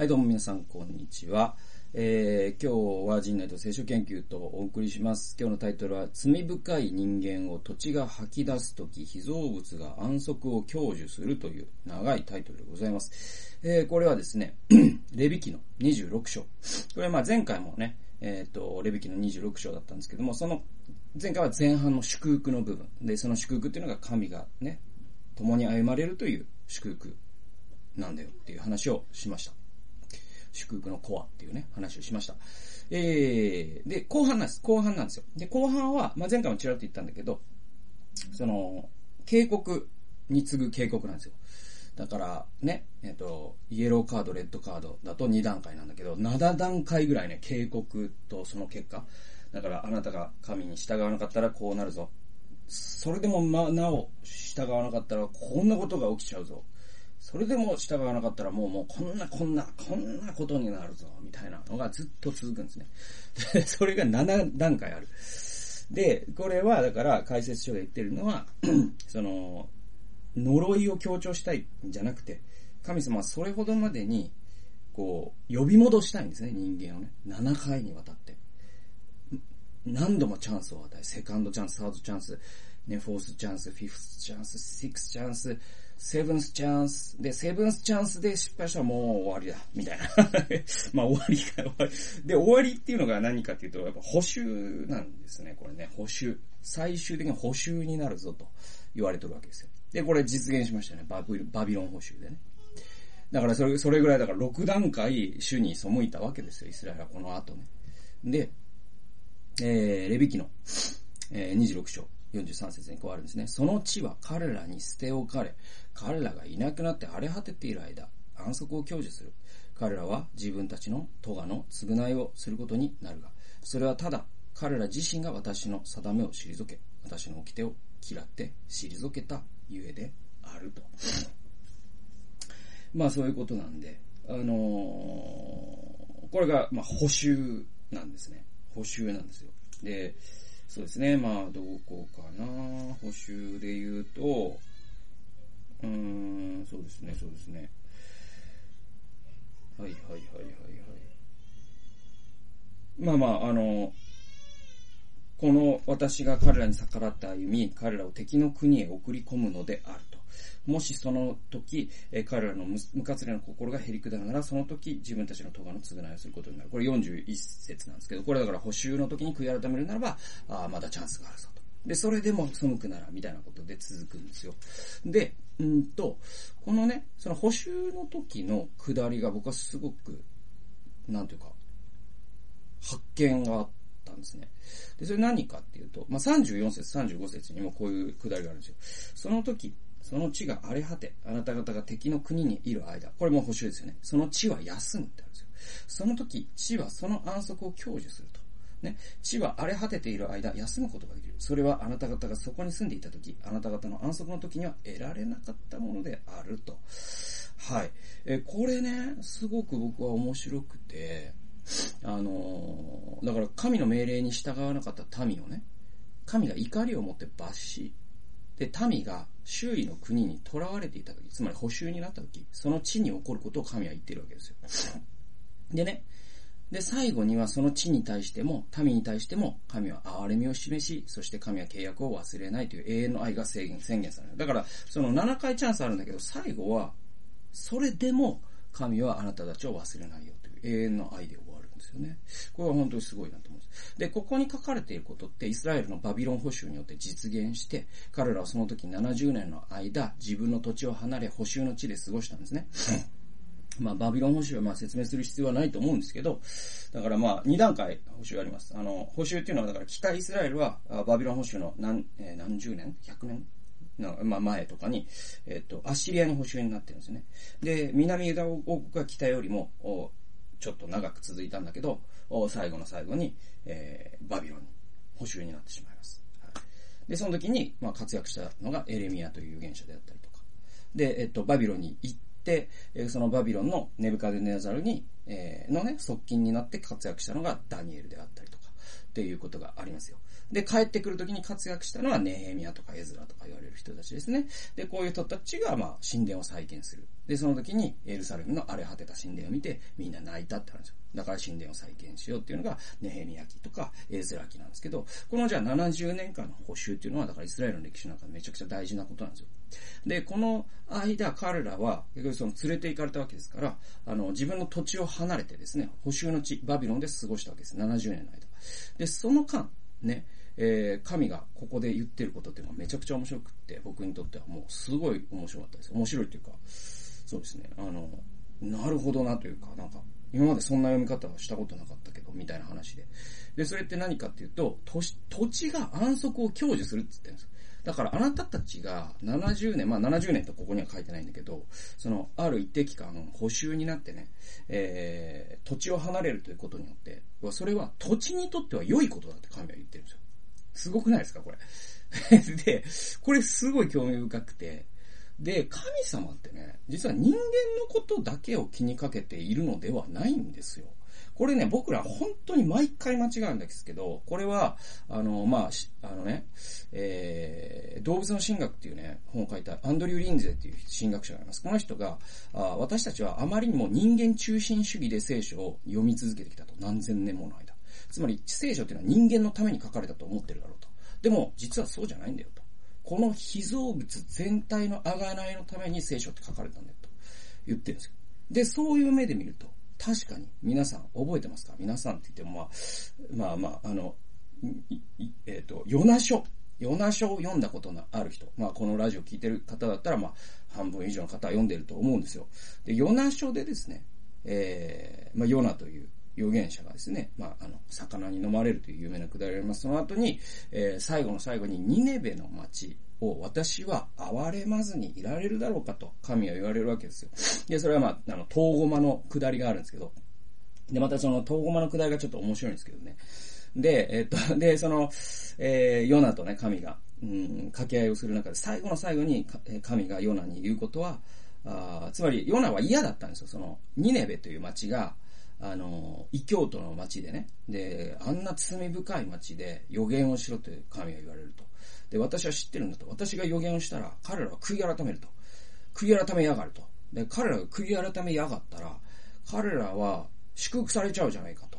はい、どうも皆さん、こんにちは。えー、今日は陣内と聖書研究とお送りします。今日のタイトルは、罪深い人間を土地が吐き出すとき、被造物が安息を享受するという長いタイトルでございます。えー、これはですね、レビ記の26章。これはまあ前回もね、えっ、と、レビ記の26章だったんですけども、その前回は前半の祝福の部分。で、その祝福っていうのが神がね、共に歩まれるという祝福なんだよっていう話をしました。祝福のコアっていうね、話をしました。えー、で、後半なんです。後半なんですよ。で、後半は、まあ、前回もちらっと言ったんだけど、その、警告に次ぐ警告なんですよ。だから、ね、えっ、と、イエローカード、レッドカードだと2段階なんだけど、7段階ぐらいね、警告とその結果。だから、あなたが神に従わなかったらこうなるぞ。それでも、ま、なお、従わなかったらこんなことが起きちゃうぞ。それでも従わなかったらもうもうこんなこんなこんなことになるぞみたいなのがずっと続くんですね。で それが7段階ある。で、これはだから解説書が言ってるのは、その、呪いを強調したいんじゃなくて、神様はそれほどまでに、こう、呼び戻したいんですね、人間をね。7回にわたって。何度もチャンスを与え、セカンドチャンス、サードチャンス、ね、フォースチャンス、フィフスチャンス、シックスチャンス、セブンスチャンス。で、セブンスチャンスで失敗したらもう終わりだ。みたいな。まあ終わりか終わり。で、終わりっていうのが何かっていうと、やっぱ補修なんですね。これね、補修。最終的に補修になるぞと言われてるわけですよ。で、これ実現しましたね。バビバビロン補修でね。だからそれ、それぐらいだから6段階主に背いたわけですよ。イスラエルはこの後ね。で、えー、レビ記の、えー、26章。43節にこうあるんですね。その地は彼らに捨て置かれ、彼らがいなくなって荒れ果てている間、安息を享受する。彼らは自分たちの咎の償いをすることになるが、それはただ彼ら自身が私の定めを退け、私の掟を嫌って退けたゆえであると。まあそういうことなんで、あのー、これが、まあ補修なんですね。補修なんですよ。で、そうですね。まあ、どこかな。補修で言うと、うーん、そうですね、そうですね。はいはいはいはいはい。まあまあ、あの、この私が彼らに逆らって歩み、彼らを敵の国へ送り込むのであると。もしその時、え彼らの無活れの心が減り下るなら、その時自分たちの咎の償いをすることになる。これ41節なんですけど、これだから補修の時に悔い改めるならば、あまだチャンスがあるぞと。で、それでも背くなら、みたいなことで続くんですよ。で、うんと、このね、その補修の時の下りが僕はすごく、なんていうか、発見があったんですね。で、それ何かっていうと、まあ、34節、35節にもこういう下りがあるんですよ。その時、その地が荒れ果て、あなた方が敵の国にいる間、これも補修ですよね。その地は休むってあるんですよ。その時、地はその安息を享受すると。ね。地は荒れ果てている間、休むことができる。それはあなた方がそこに住んでいた時、あなた方の安息の時には得られなかったものであると。はい。え、これね、すごく僕は面白くて、あのー、だから神の命令に従わなかった民をね、神が怒りを持って罰し、で、民が周囲の国に囚われていた時、つまり補修になった時、その地に起こることを神は言っているわけですよ。でね、で、最後にはその地に対しても、民に対しても、神は憐れみを示し、そして神は契約を忘れないという永遠の愛が制限、宣言される。だから、その7回チャンスあるんだけど、最後は、それでも、神はあなたたちを忘れないよという永遠の愛で終わるんですよね。これは本当にすごいなと思うんです。で、ここに書かれていることって、イスラエルのバビロン保守によって実現して、彼らはその時70年の間、自分の土地を離れ、補修の地で過ごしたんですね。まあ、バビロン保守はまあ説明する必要はないと思うんですけど、だからまあ、2段階補修あります。あの、補修っていうのは、だから北イスラエルは、バビロン保守の何、えー、何十年 ?100 年？の、まあ、前とかに、えっ、ー、と、アッシリアに補修になってるんですね。で、南ユダ王国が北よりも、ちょっと長く続いたんだけど、最後の最後に、えー、バビロンに補修になってしまいます。はい、で、その時に、まあ、活躍したのがエレミアという預言者であったりとか。で、えっ、ー、と、バビロンに行って、そのバビロンのネブカデネザルに、え、のね、側近になって活躍したのがダニエルであったりとか、っていうことがありますよ。で、帰ってくる時に活躍したのはネヘミヤとかエズラとか言われる人たちですね。で、こういう人たちが、まあ、神殿を再建する。で、その時にエルサレムの荒れ果てた神殿を見て、みんな泣いたって話だから神殿を再建しようっていうのが、ネヘミヤ記とかエズラ記なんですけど、このじゃあ70年間の補修っていうのは、だからイスラエルの歴史の中でめちゃくちゃ大事なことなんですよ。で、この間、彼らは、結局その連れて行かれたわけですから、あの、自分の土地を離れてですね、補修の地、バビロンで過ごしたわけです。70年の間。で、その間、ね、えー、神がここで言ってることっていうのはめちゃくちゃ面白くって、僕にとってはもうすごい面白かったです。面白いというか、そうですね、あの、なるほどなというか、なんか、今までそんな読み方はしたことなかったけど、みたいな話で。で、それって何かっていうと、土地が安息を享受するって言ってるんです。だからあなたたちが70年、まあ70年とここには書いてないんだけど、その、ある一定期間補修になってね、えー、土地を離れるということによって、それは土地にとっては良いことだって神は言ってるんですよ。すごくないですかこれ？で、これすごい興味深くて、で、神様ってね、実は人間のことだけを気にかけているのではないんですよ。これね、僕ら本当に毎回間違うんですけど、これは、あの、まあ、あのね、えー、動物の神学っていうね、本を書いたアンドリュー・リンゼっていう神学者がいます。この人が、あ私たちはあまりにも人間中心主義で聖書を読み続けてきたと。何千年もの間。つまり、聖書っていうのは人間のために書かれたと思ってるだろうと。でも、実はそうじゃないんだよと。この被造物全体の贖いのために聖書って書かれたんだよと言ってるんですよ。で、そういう目で見ると、確かに皆さん覚えてますか？皆さんって言ってもまあ、まあまあ、あの、えっ、ー、と、ヨナ書。ヨナ書を読んだことのある人。まあ、このラジオ聞いてる方だったら、まあ、半分以上の方は読んでると思うんですよ。で、ヨナ書でですね、えー、まあ、ヨナという預言者がですね、まあ、あの、魚に飲まれるという有名なくだりがあります。その後に、えー、最後の最後にニネベの町を私は憐れまずにいられるだろうかと神は言われるわけですよ。で、それはまあ、あの、トウゴマの下りがあるんですけど、で、またそのトウゴマの下りがちょっと面白いんですけどね。で、えっと、で、その、えー、ヨナとね、神が、うん、掛け合いをする中で、最後の最後に神がヨナに言うことは、あつまり、ヨナは嫌だったんですよ。その、ニネベという町が、あの、異教徒の町でね、で、あんな罪深い町で予言をしろって神が言われると。で、私は知ってるんだと。私が予言をしたら、彼らは悔い改めると。悔い改めやがると。で、彼らが悔い改めやがったら、彼らは祝福されちゃうじゃないかと。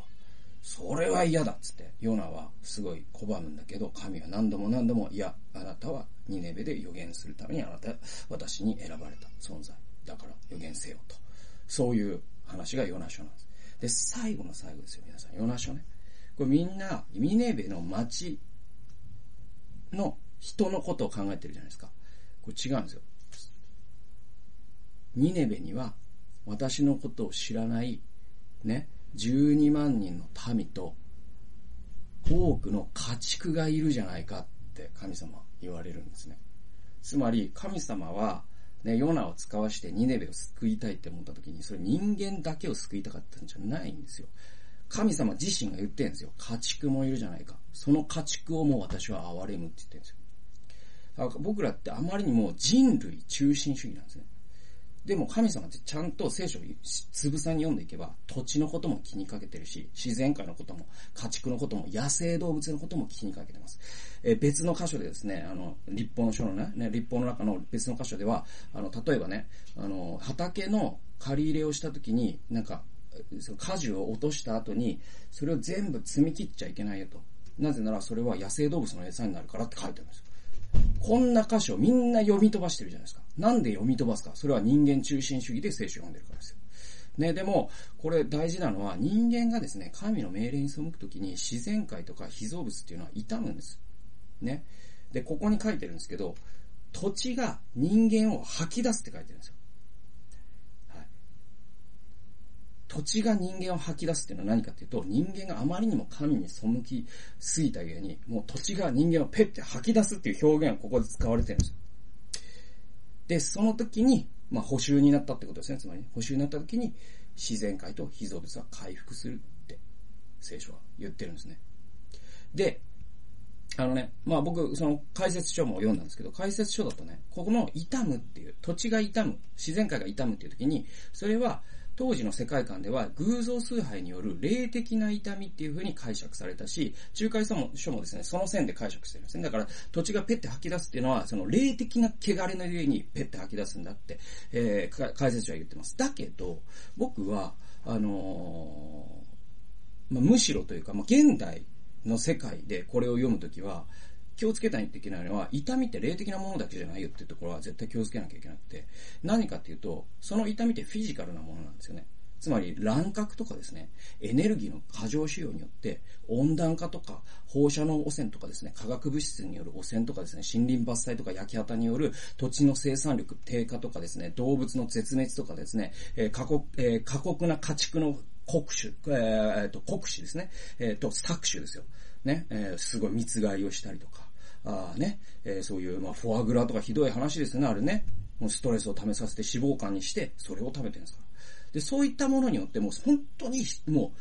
それは嫌だっつって、ヨナはすごい拒むんだけど、神は何度も何度も、いや、あなたはニネベで予言するためにあなた、私に選ばれた存在。だから予言せよと。そういう話がヨナ書なんです。で、最後の最後ですよ、皆さん。ヨナ書ね。これみんな、ミネベの町の人のことを考えてるじゃないですか。これ違うんですよ。ニネベには私のことを知らない、ね、12万人の民と多くの家畜がいるじゃないかって神様は言われるんですね。つまり神様はね、ヨナを使わしてニネベを救いたいって思った時に、それ人間だけを救いたかったんじゃないんですよ。神様自身が言ってるんですよ。家畜もいるじゃないか。その家畜をもう私は憐れむって言ってるんですよ。だから僕らってあまりにも人類中心主義なんですね。でも神様ってちゃんと聖書をつぶさに読んでいけば、土地のことも気にかけてるし、自然界のことも、家畜のことも、野生動物のことも気にかけてます。え、別の箇所でですね、あの、立法の書のね、ね立法の中の別の箇所では、あの、例えばね、あの、畑の借り入れをした時に、なんか、果樹を落とした後に、それを全部積み切っちゃいけないよと。なぜならそれは野生動物の餌になるからって書いてあるんですよ。こんな箇所みんな読み飛ばしてるじゃないですか。なんで読み飛ばすかそれは人間中心主義で聖書を読んでるからですよ。ね、でも、これ大事なのは人間がですね、神の命令に背くときに自然界とか被造物っていうのは傷むんです。ね。で、ここに書いてるんですけど、土地が人間を吐き出すって書いてるんですよ。はい土地が人間を吐き出すっていうのは何かっていうと、人間があまりにも神に背きすぎたゆえに、もう土地が人間をペッて吐き出すっていう表現がここで使われてるんですよ。で、その時に、まあ、補修になったってことですね。つまり、補修になった時に、自然界と被造物は回復するって、聖書は言ってるんですね。で、あのね、まあ僕、その解説書も読んだんですけど、解説書だとね、ここの傷むっていう、土地が傷む、自然界が傷むっていう時に、それは、当時の世界観では偶像崇拝による霊的な痛みっていう風に解釈されたし、仲介書も書もですね、その線で解釈してるんですね。だから土地がペッて吐き出すっていうのは、その霊的な汚れの上にペッて吐き出すんだって、えー、解説者は言ってます。だけど、僕は、あのー、まあ、むしろというか、まあ、現代の世界でこれを読むときは、気をつけないといけないのは、痛みって霊的なものだけじゃないよっていうところは絶対気をつけなきゃいけなくて、何かっていうと、その痛みってフィジカルなものなんですよね。つまり乱獲とかですね、エネルギーの過剰使用によって、温暖化とか、放射能汚染とかですね、化学物質による汚染とかですね、森林伐採とか焼き畑による土地の生産力低下とかですね、動物の絶滅とかですね、えー、過酷、えー、過酷な家畜の酷種、えー、と、酷使ですね、えー、と、搾取ですよ。ね、えー、すごい密害をしたりとか、あね、えー、そういう、まあ、フォアグラとかひどい話ですよね、あれね。もうストレスを溜めさせて脂肪肝にして、それを食べてるんですから。で、そういったものによってもう本当にも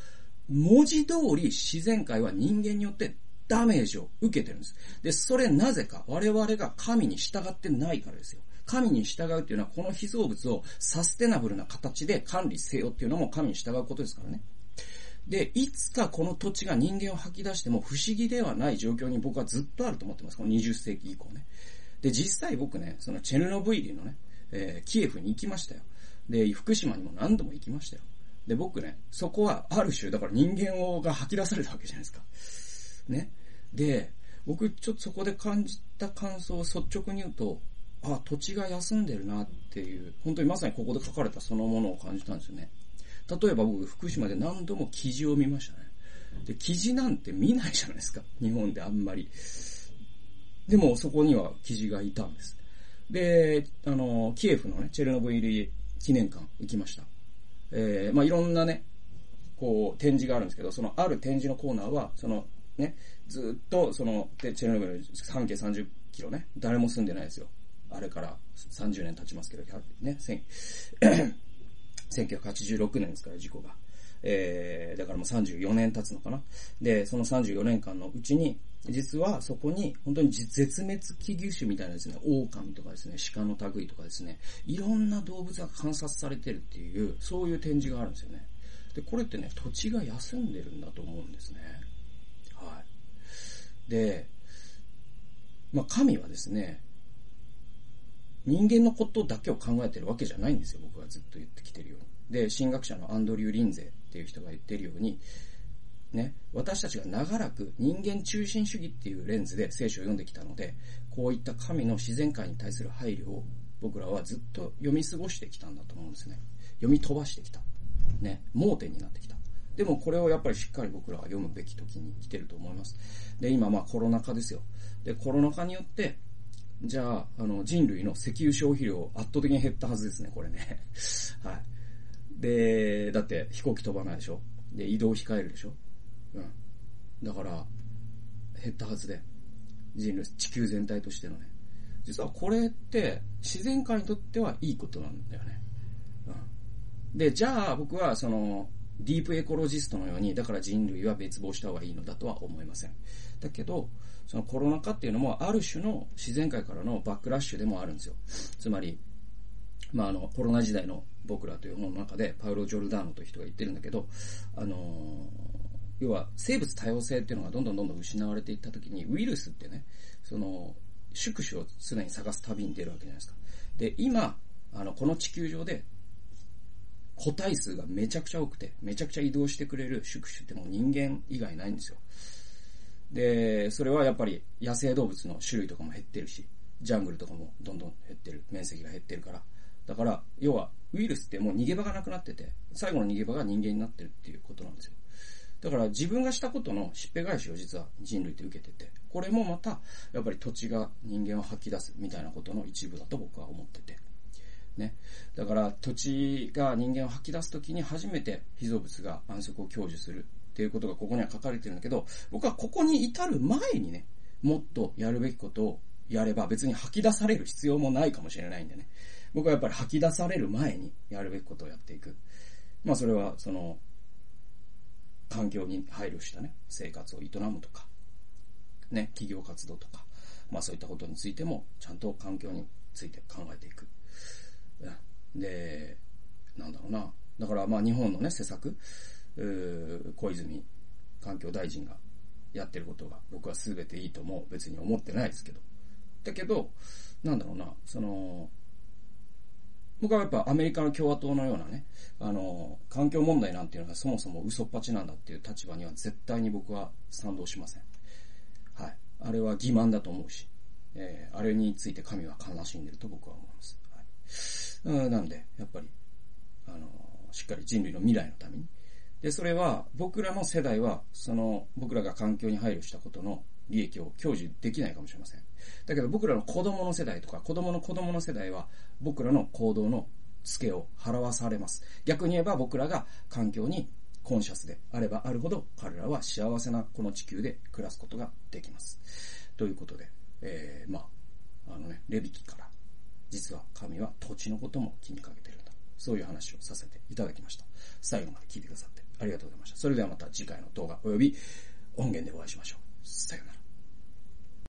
う、文字通り自然界は人間によってダメージを受けてるんです。で、それなぜか我々が神に従ってないからですよ。神に従うっていうのはこの被造物をサステナブルな形で管理せよっていうのも神に従うことですからね。で、いつかこの土地が人間を吐き出しても不思議ではない状況に僕はずっとあると思ってます。この20世紀以降ね。で、実際僕ね、そのチェルノブイリのね、えー、キエフに行きましたよ。で、福島にも何度も行きましたよ。で、僕ね、そこはある種、だから人間をが吐き出されたわけじゃないですか。ね。で、僕ちょっとそこで感じた感想を率直に言うと、あ、土地が休んでるなっていう、本当にまさにここで書かれたそのものを感じたんですよね。例えば僕、福島で何度も記事を見ましたね。で、記事なんて見ないじゃないですか。日本であんまり。でも、そこには記事がいたんです。で、あの、キエフのね、チェルノブイリ記念館行きました。えー、まあいろんなね、こう、展示があるんですけど、そのある展示のコーナーは、その、ね、ずっと、その、で、チェルノブイリ半径30キロね、誰も住んでないですよ。あれから30年経ちますけど、ね、1986年 ですから、事故が。えー、だからもう34年経つのかな。で、その34年間のうちに、実はそこに本当に絶滅危惧種みたいなですね、狼とかですね、鹿の類とかですね、いろんな動物が観察されてるっていう、そういう展示があるんですよね。で、これってね、土地が休んでるんだと思うんですね。はい。で、まあ神はですね、人間のことだけを考えてるわけじゃないんですよ、僕はずっと言ってきてるように。で、神学者のアンドリュー・リンゼっていう人が言ってるように、ね、私たちが長らく人間中心主義っていうレンズで聖書を読んできたので、こういった神の自然界に対する配慮を僕らはずっと読み過ごしてきたんだと思うんですね。読み飛ばしてきた。ね、盲点になってきた。でもこれをやっぱりしっかり僕らは読むべき時に来てると思います。で、今まあコロナ禍ですよ。で、コロナ禍によって、じゃあ、あの、人類の石油消費量圧倒的に減ったはずですね、これね。はい。で、だって飛行機飛ばないでしょ？で、移動控えるでしょ？うん。だから、減ったはずで。人類、地球全体としてのね。実はこれって自然界にとってはいいことなんだよね。うん。で、じゃあ僕はその、ディープエコロジストのように、だから人類は滅亡した方がいいのだとは思いません。だけど、そのコロナ禍っていうのもある種の自然界からのバックラッシュでもあるんですよ。つまり、まあ、あの、コロナ時代の僕らという本の中で、パウロ・ジョルダーノという人が言ってるんだけど、あのー、要は生物多様性っていうのがどんどんどんどん失われていった時に、ウイルスってね、その、宿主を常に探す旅に出るわけじゃないですか。で、今、あの、この地球上で、個体数がめちゃくちゃ多くて、めちゃくちゃ移動してくれる宿主ってもう人間以外ないんですよ。で、それはやっぱり野生動物の種類とかも減ってるし、ジャングルとかもどんどん減ってる、面積が減ってるから。だから、要は、ウイルスってもう逃げ場がなくなってて、最後の逃げ場が人間になってるっていうことなんですよ。だから自分がしたことのしっぺ返しを実は人類って受けてて、これもまた、やっぱり土地が人間を吐き出すみたいなことの一部だと僕は思ってて。ね。だから土地が人間を吐き出すときに初めて被造物が安息を享受するっていうことがここには書かれてるんだけど、僕はここに至る前にね、もっとやるべきことをやれば別に吐き出される必要もないかもしれないんでね。僕はやっぱり吐き出される前にやるべきことをやっていく。まあそれはその、環境に配慮したね、生活を営むとか、ね、企業活動とか、まあそういったことについても、ちゃんと環境について考えていく。で、なんだろうな、だからまあ日本のね、施策、小泉環境大臣がやってることが僕は全ていいとも別に思ってないですけど。だけど、なんだろうな、その、僕はやっぱアメリカの共和党のようなね、あの、環境問題なんていうのがそもそも嘘っぱちなんだっていう立場には絶対に僕は賛同しません。はい。あれは欺瞞だと思うし、えー、あれについて神は悲しんでると僕は思います。はい。うん、なんで、やっぱり、あの、しっかり人類の未来のために。で、それは僕らの世代は、その、僕らが環境に配慮したことの利益を享受できないかもしれません。だけど僕らの子供の世代とか、子供の子供の世代は、僕らの行動の付けを払わされます。逆に言えば僕らが環境にコンシャスであればあるほど、彼らは幸せなこの地球で暮らすことができます。ということで、えー、まあ、あのね、レビキから、実は神は土地のことも気にかけてるんだ。そういう話をさせていただきました。最後まで聞いてくださってありがとうございました。それではまた次回の動画及び音源でお会いしましょう。さよなら。